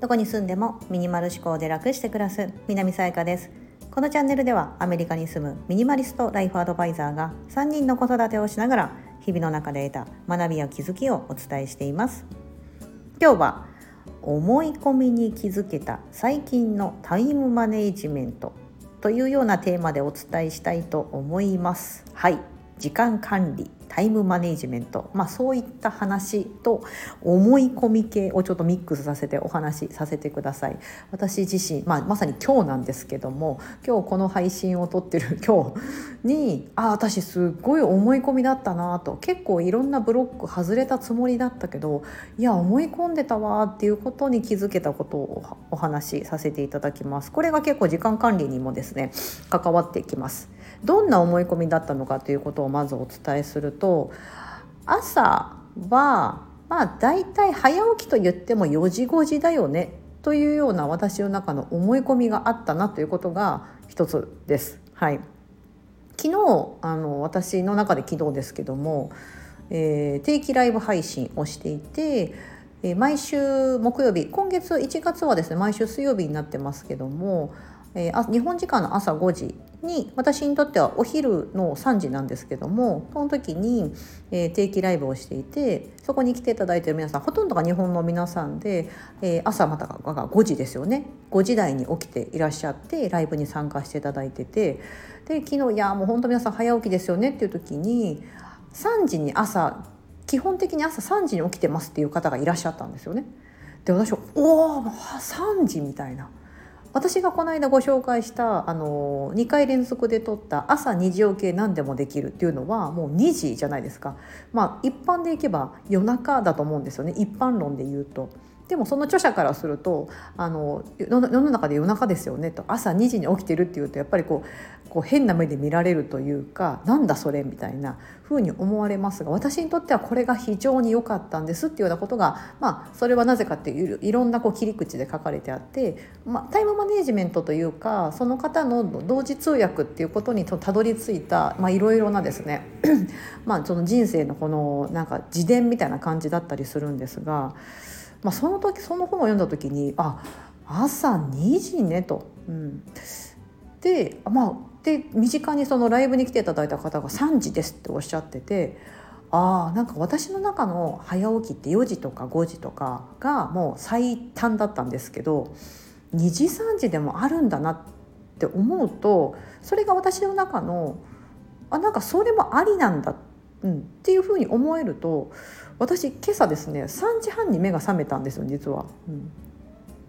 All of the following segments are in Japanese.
どこに住んでもミニマル思考で楽して暮らす南さやかです。このチャンネルではアメリカに住むミニマリストライフアドバイザーが3人の子育てをしながら日々の中で得た学びや気づきをお伝えしています。今日は思い込みに気づけた最近のタイムマネジメントというようなテーマでお伝えしたいと思います。はい。時間管理。タイムマネジメント、まあ、そういった話と思い込み系をちょっとミックスさせてお話しさせてください。私自身、まあ、まさに今日なんですけども今日この配信を撮ってる 今日にああ私すっごい思い込みだったなと。結構いろんなブロック外れたつもりだったけどいや思い込んでたわっていうことに気づけたことをお話しさせていただきます。これが結構時間管理にもですね関わってきます。どんな思い込みだったのかということをまずお伝えすると朝はまあ大体早起きと言っても4時5時だよねというような私の中の思い込みがあったなということが一つです。はい、昨日あの私の中で昨日ですけども、えー、定期ライブ配信をしていて、えー、毎週木曜日今月1月はですね毎週水曜日になってますけどもえー、日本時間の朝5時に私にとってはお昼の3時なんですけどもその時に、えー、定期ライブをしていてそこに来ていただいている皆さんほとんどが日本の皆さんで、えー、朝またが5時ですよね5時台に起きていらっしゃってライブに参加していただいててで昨日「いやもう本当皆さん早起きですよね」っていう時に3時に朝基本的に朝3時に起きてますっていう方がいらっしゃったんですよね。で私は「おお3時」みたいな。私がこの間ご紹介したあの2回連続で撮った朝2時起き何でもできるっていうのはもう2時じゃないですかまあ一般でいけば夜中だと思うんですよね一般論で言うと。でもその著者からするとあの世の中で夜中ですよねと朝2時に起きてるっていうとやっぱりこうこう変な目で見られるというかなんだそれみたいな風に思われますが私にとってはこれが非常に良かったんですっていうようなことが、まあ、それはなぜかっていういろんなこう切り口で書かれてあって、まあ、タイムマネジメントというかその方の同時通訳っていうことにたどり着いたいろいろなですね まあその人生のこのなんか自伝みたいな感じだったりするんですが。まあ、その時その本を読んだ時にあ朝2時ねと。うん、でまあで身近にそのライブに来ていただいた方が3時ですっておっしゃっててああなんか私の中の早起きって4時とか5時とかがもう最短だったんですけど2時3時でもあるんだなって思うとそれが私の中のあなんかそれもありなんだ、うん、っていうふうに思えると私今朝ですね3時半に目が覚めたんですよ実は。うん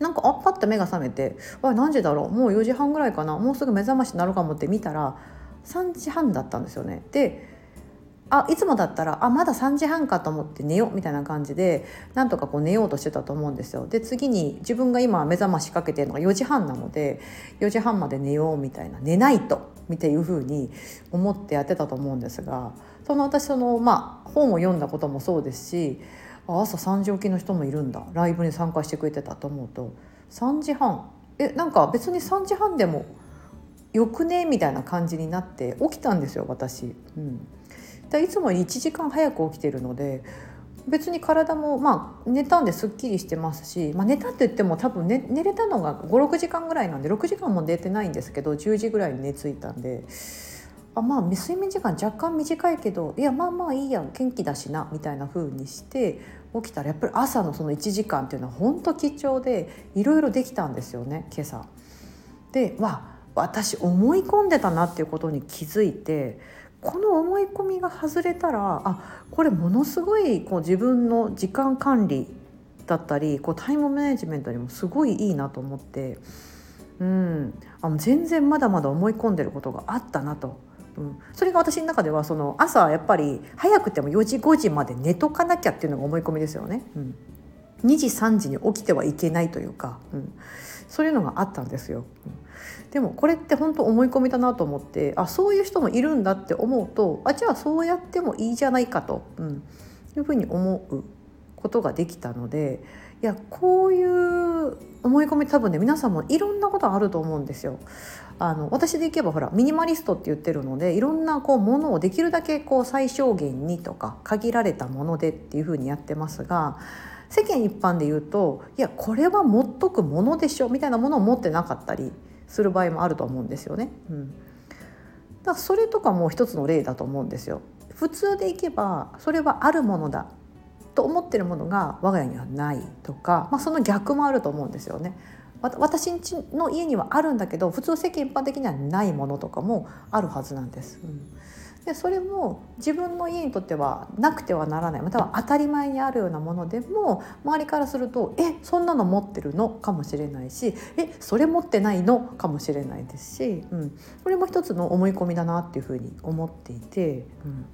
なんかあっパッと目が覚めて「何時だろうもう4時半ぐらいかなもうすぐ目覚ましになるかも」って見たら3時半だったんですよね。であいつもだったらあまだ3時半かと思って寝ようみたいな感じでなんとかこう寝ようとしてたと思うんですよ。で次に自分が今目覚ましかけてるのが4時半なので4時半まで寝ようみたいな寝ないとみたいいうふうに思ってやってたと思うんですがその私そのまあ本を読んだこともそうですし朝3時起きの人もいるんだ。ライブに参加してくれてたと思うと。3時半。えなんか別に3時半でもよくね？みたいな感じになって起きたんですよ私。うん。でいつも1時間早く起きてるので別に体もまあ寝たんですっきりしてますし、まあ、寝たって言っても多分寝寝れたのが56時間ぐらいなんで6時間も寝てないんですけど10時ぐらいに寝ついたんであまあ睡眠時間若干短いけどいやまあまあいいや元気だしなみたいな風にして起きたらやっぱり朝のその1時間っていうのは本当貴重でいろいろできたんですよね今朝。でわ私思い込んでたなっていうことに気づいてこの思い込みが外れたらあこれものすごいこう自分の時間管理だったりこうタイムマネジメントにもすごいいいなと思って、うん、あ全然まだまだ思い込んでることがあったなと。うん、それが私の中ではその朝やっぱり早くても4時5時まで寝とかなきゃっていうのが思い込みですよね。うん、2時3時に起きてはいけないというか、うん、そういうのがあったんですよ。うん。でもこれって本当思い込みだなと思ってあそういう人もいるんだって思うとあじゃあそうやってもいいじゃないかと、うん、いうふうに思うことができたのでいやこういう思い込み多分ね皆さんもいろんなことあると思うんですよ。あの私でいけばほらミニマリストって言ってるのでいろんなこうものをできるだけこう最小限にとか限られたものでっていうふうにやってますが世間一般で言うといやこれは持っとくものでしょみたいなものを持ってなかったりする場合もあると思うんですよね。うん、だからそれとかも一つの例だと思うんですよ。普通でいけばそれはあるものだと思ってるものが我が家にはないとか、まあ、その逆もあると思うんですよね。私んちの家にはあるんだけど普通世間一般的にはないものとかもあるはずなんです。うんでそれも自分の家にとってはなくてはならないまたは当たり前にあるようなものでも周りからすると「えそんなの持ってるの?」かもしれないし「えそれ持ってないの?」かもしれないですし、うん、これも一つの思い込みだなっていうふうに思っていて、うん、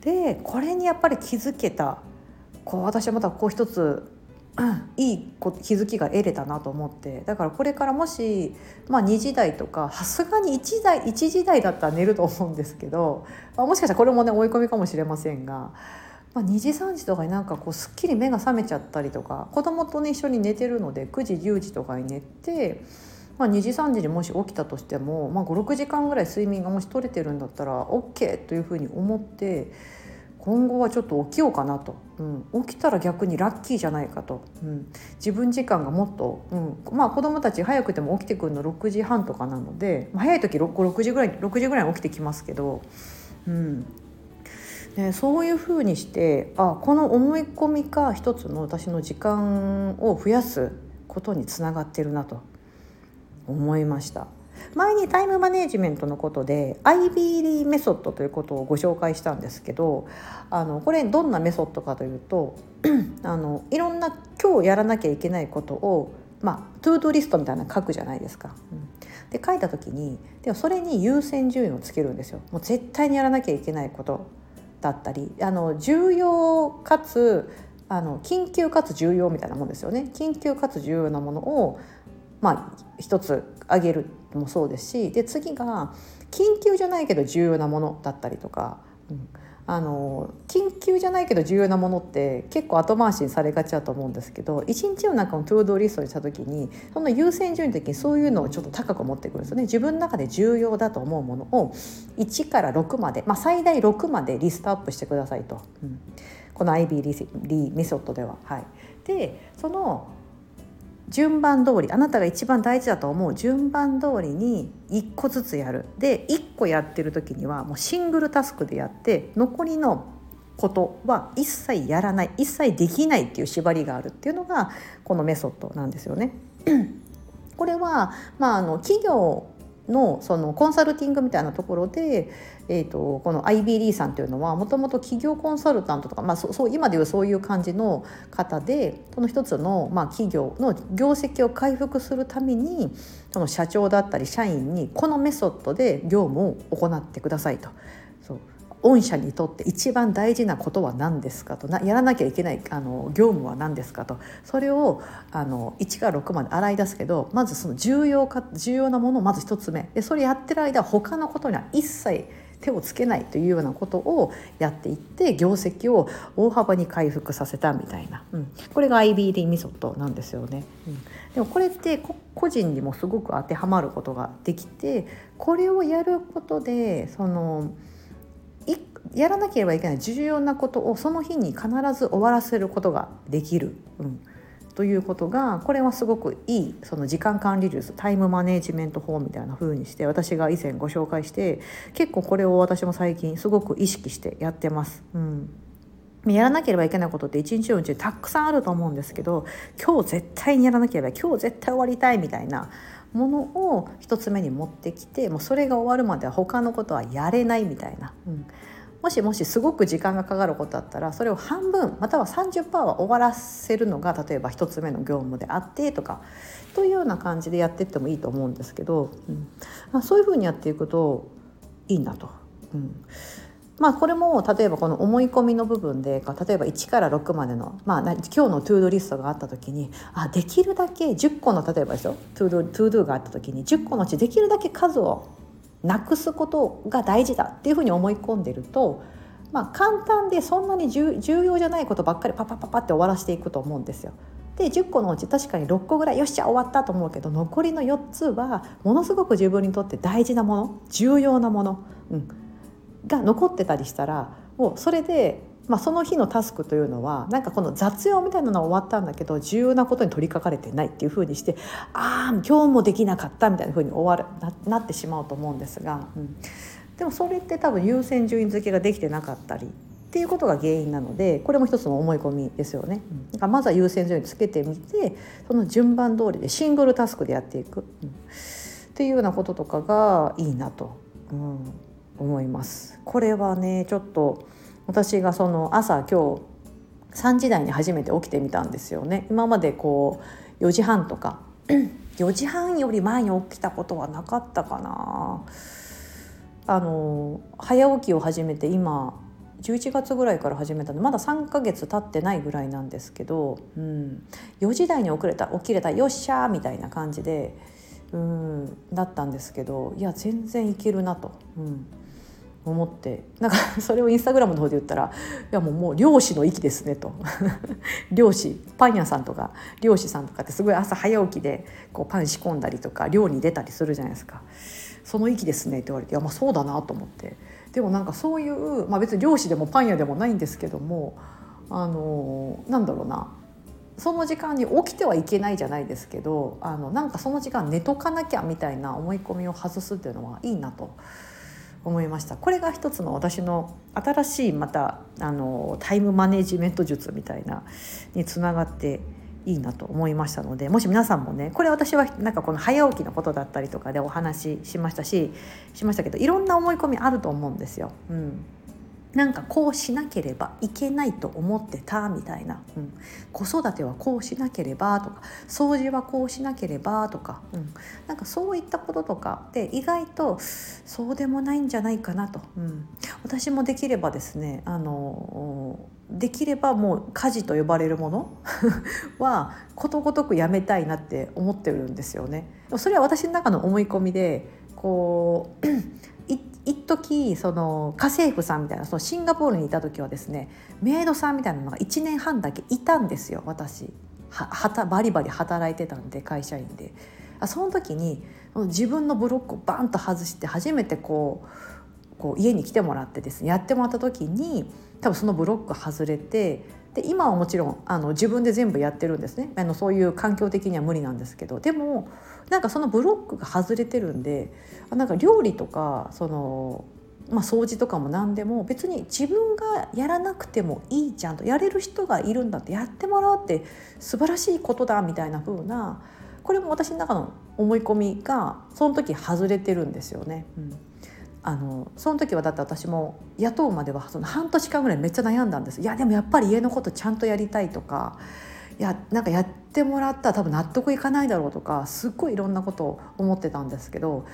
でこれにやっぱり気づけたこう私はまたこう一ついい気づきが得れたなと思ってだからこれからもし、まあ、2時台とかさすがに1台1時台だったら寝ると思うんですけど、まあ、もしかしたらこれもね追い込みかもしれませんが、まあ、2時3時とかになんかこうすっきり目が覚めちゃったりとか子供とね一緒に寝てるので9時10時とかに寝て。まあ、2時3時にもし起きたとしても、まあ、56時間ぐらい睡眠がもし取れてるんだったら OK というふうに思って今後はちょっと起きようかなと、うん、起きたら逆にラッキーじゃないかと、うん、自分時間がもっと、うん、まあ子供たち早くても起きてくるの6時半とかなので、まあ、早い時 6, 6時ぐらい6時ぐらい起きてきますけど、うん。ね、そういうふうにしてあこの思い込みが一つの私の時間を増やすことにつながってるなと思いました。前にタイムマネジメントのことで IBD メソッドということをご紹介したんですけどあのこれどんなメソッドかというと あのいろんな今日やらなきゃいけないことをまあ、トゥードリストみたいなの書くじゃないですか。うん、で書いた時にでもそれに優先順位をつけるんですよ。もう絶対にやらなきゃいけないことだったりあの重要かつあの緊急かつ重要みたいなもんですよね。緊急かつ重要なものをまあ一つあげるもそうですしで次が緊急じゃないけど重要なものだったりとか、うん、あの緊急じゃないけど重要なものって結構後回しにされがちだと思うんですけど一日の中の To Do リストにした時にその優先順位的にそういうのをちょっと高く持ってくるんですよね。自分の中で重要だと思うものを1から6まで、まあ、最大6までリストアップしてくださいと、うん、この IB リリメソッドでは。はい、でその順番通りあなたが一番大事だと思う順番通りに1個ずつやるで1個やってる時にはもうシングルタスクでやって残りのことは一切やらない一切できないっていう縛りがあるっていうのがこのメソッドなんですよね。これは、まあ、あの企業のそのコンサルティングみたいなところで、えーと、この IBD さんというのはもともと企業コンサルタントとか、まあ、そそう今でいうそういう感じの方でその一つの、まあ、企業の業績を回復するためにその社長だったり社員にこのメソッドで業務を行ってくださいと。御社にとって一番大事なことは何ですかと。なやらなきゃいけないあの業務は何ですかと。それをあの1から6まで洗い出すけどまずその重要か重要なものをまず1つ目。でそれやってる間他のことには一切手をつけないというようなことをやっていって業績を大幅に回復させたみたいな、うん、これが IBD メソッドなんですよね。うん、でもこれって個人にもすごく当てはまることができてこれをやることでそのやらなければいけない重要なことをその日に必ず終わらせることができる、うん、ということがこれはすごくいいその時間管理術タイムマネジメント法みたいな風にして私が以前ご紹介して結構これを私も最近すごく意識してやってます。うん。やらなければいけないことって一日のうちたくさんあると思うんですけど今日絶対にやらなければ今日絶対終わりたいみたいなものを一つ目に持ってきてもうそれが終わるまでは他のことはやれないみたいな、うん、もしもしすごく時間がかかることだったらそれを半分または30%は終わらせるのが例えば1つ目の業務であってとかというような感じでやっていってもいいと思うんですけど、うんまあ、そういうふうにやっていくといいなと。うんまあ、これも例えばこの思い込みの部分で例えば1から6までの、まあ、今日の to-do リストがあった時にあできるだけ10個の例えばですよ to-do to-do があった時に10個のうちできるだけ数をなくすことが大事だっていうふうに思い込んでると、まあ、簡単でそんなに重要じゃないことばっかりパパパパって終わらせていくと思うんですよ。で10個のうち確かに6個ぐらいよっしゃ終わったと思うけど残りの4つはものすごく自分にとって大事なもの重要なもの、うん、が残ってたりしたらもうそれで、まあ、その日のタスクというのはなんかこの雑用みたいなのは終わったんだけど重要なことに取り掛かれてないっていうふうにしてああ今日もできなかったみたいなふうに終わるななってしまうと思うんですが、うん、でもそれって多分優先順位付けができてなかったりっていうことが原因なのでこれも一つの思い込みですよね。だからまずは優先順位つけてみてその順番通りでシングルタスクでやっていく、うん、っていうようなこととかがいいなと、うん、思います。これはねちょっと私がその朝今日3時台に初めて起きてみたんですよね。今までこう4時半とか 4時半より前に起きたことはなかったかな。あの早起きを始めて今11月ぐらいから始めたんでまだ3ヶ月経ってないぐらいなんですけど、うん、4時台に遅れた起きれたよっしゃーみたいな感じで、うん、だったんですけどいや全然いけるなと、うん、思ってなんか それをインスタグラムの方で言ったら「いやもうもう漁師の域ですね」と。漁師パン屋さんとか漁師さんとかってすごい朝早起きでこうパン仕込んだりとか漁に出たりするじゃないですか。その域ですねって言われていやまあそうだなと思って。でもなんかそういう、まあ、別に漁師でもパン屋でもないんですけどもあのなんだろうな。その時間に起きてはいけないじゃないですけどあのなんかその時間寝とかなきゃみたいな思い込みを外すっていうのはいいなと。思いましたこれが一つの私の新しいまたあのタイムマネジメント術みたいなにつながっていいなと思いましたのでもし皆さんもねこれ私はなんかこの早起きのことだったりとかでお話ししましたししましたけどいろんな思い込みあると思うんですよ。うんなんかこうしなければいけないと思ってたみたいな、うん、子育てはこうしなければとか掃除はこうしなければとか、うん、なんかそういったこととかで意外とそうでもないんじゃないかなと、うん、私もできればですねあのできればもう家事と呼ばれるもの はことごとくやめたいなって思ってるんですよね。それは私の中の思い込みでこう一時その家政婦さんみたいなそのシンガポールにいた時はですねメイドさんみたいなのが1年半だけいたんですよ私。ははバリバリ働いてたんで会社員で。あその時に自分のブロックをバンと外して初めてこうこう家に来てもらってですねやってもらった時に多分そのブロック外れてで今はもちろんあの自分で全部やってるんですね。あのそういう環境的には無理なんですけど。でもなんかそのブロックが外れてるんでなんか料理とかその、まあ、掃除とかも何でも別に自分がやらなくてもいいじゃんとやれる人がいるんだってやってもらうって素晴らしいことだみたいな風なこれも私の中の思い込みがその時外れてるんですよね。うん。あのその時はだって私も雇うまではその半年間ぐらいめっちゃ悩んだんです。いやでもやっぱり家のことちゃんとやりたいとかいやなんかやってもらったら多分納得いかないだろうとかすっごいいろんなことを思ってたんですけど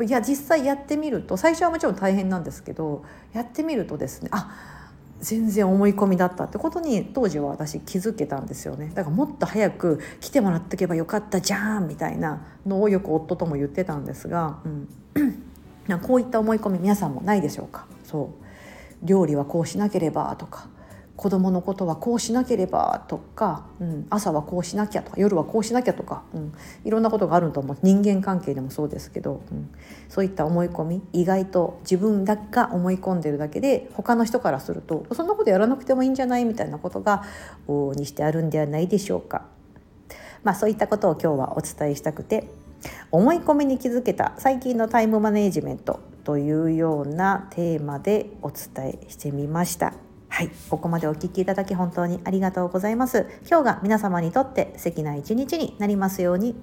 いや実際やってみると最初はもちろん大変なんですけどやってみるとですねあ全然思い込みだったってことに当時は私気づけたんですよね。だからもっと早く来てもらってけばよかったじゃんみたいなのをよく夫とも言ってたんですが、うん、なこういった思い込み皆さんもないでしょうか。そう。料理はこうしなければとか子供のことはこうしなければとか、うん、朝はこうしなきゃとか夜はこうしなきゃとか、うん、いろんなことがあると思う。人間関係でもそうですけど、うん、そういった思い込み意外と自分だけが思い込んでるだけで他の人からするとそんなことやらなくてもいいんじゃないみたいなことが往々にしてあるんではないでしょうか。まあ、そういったことを今日はお伝えしたくて思い込みに気づけた最近のタイムマネジメントというようなテーマでお伝えしてみました。はい、ここまでお聞きいただき本当にありがとうございます。今日が皆様にとって素敵な一日になりますように。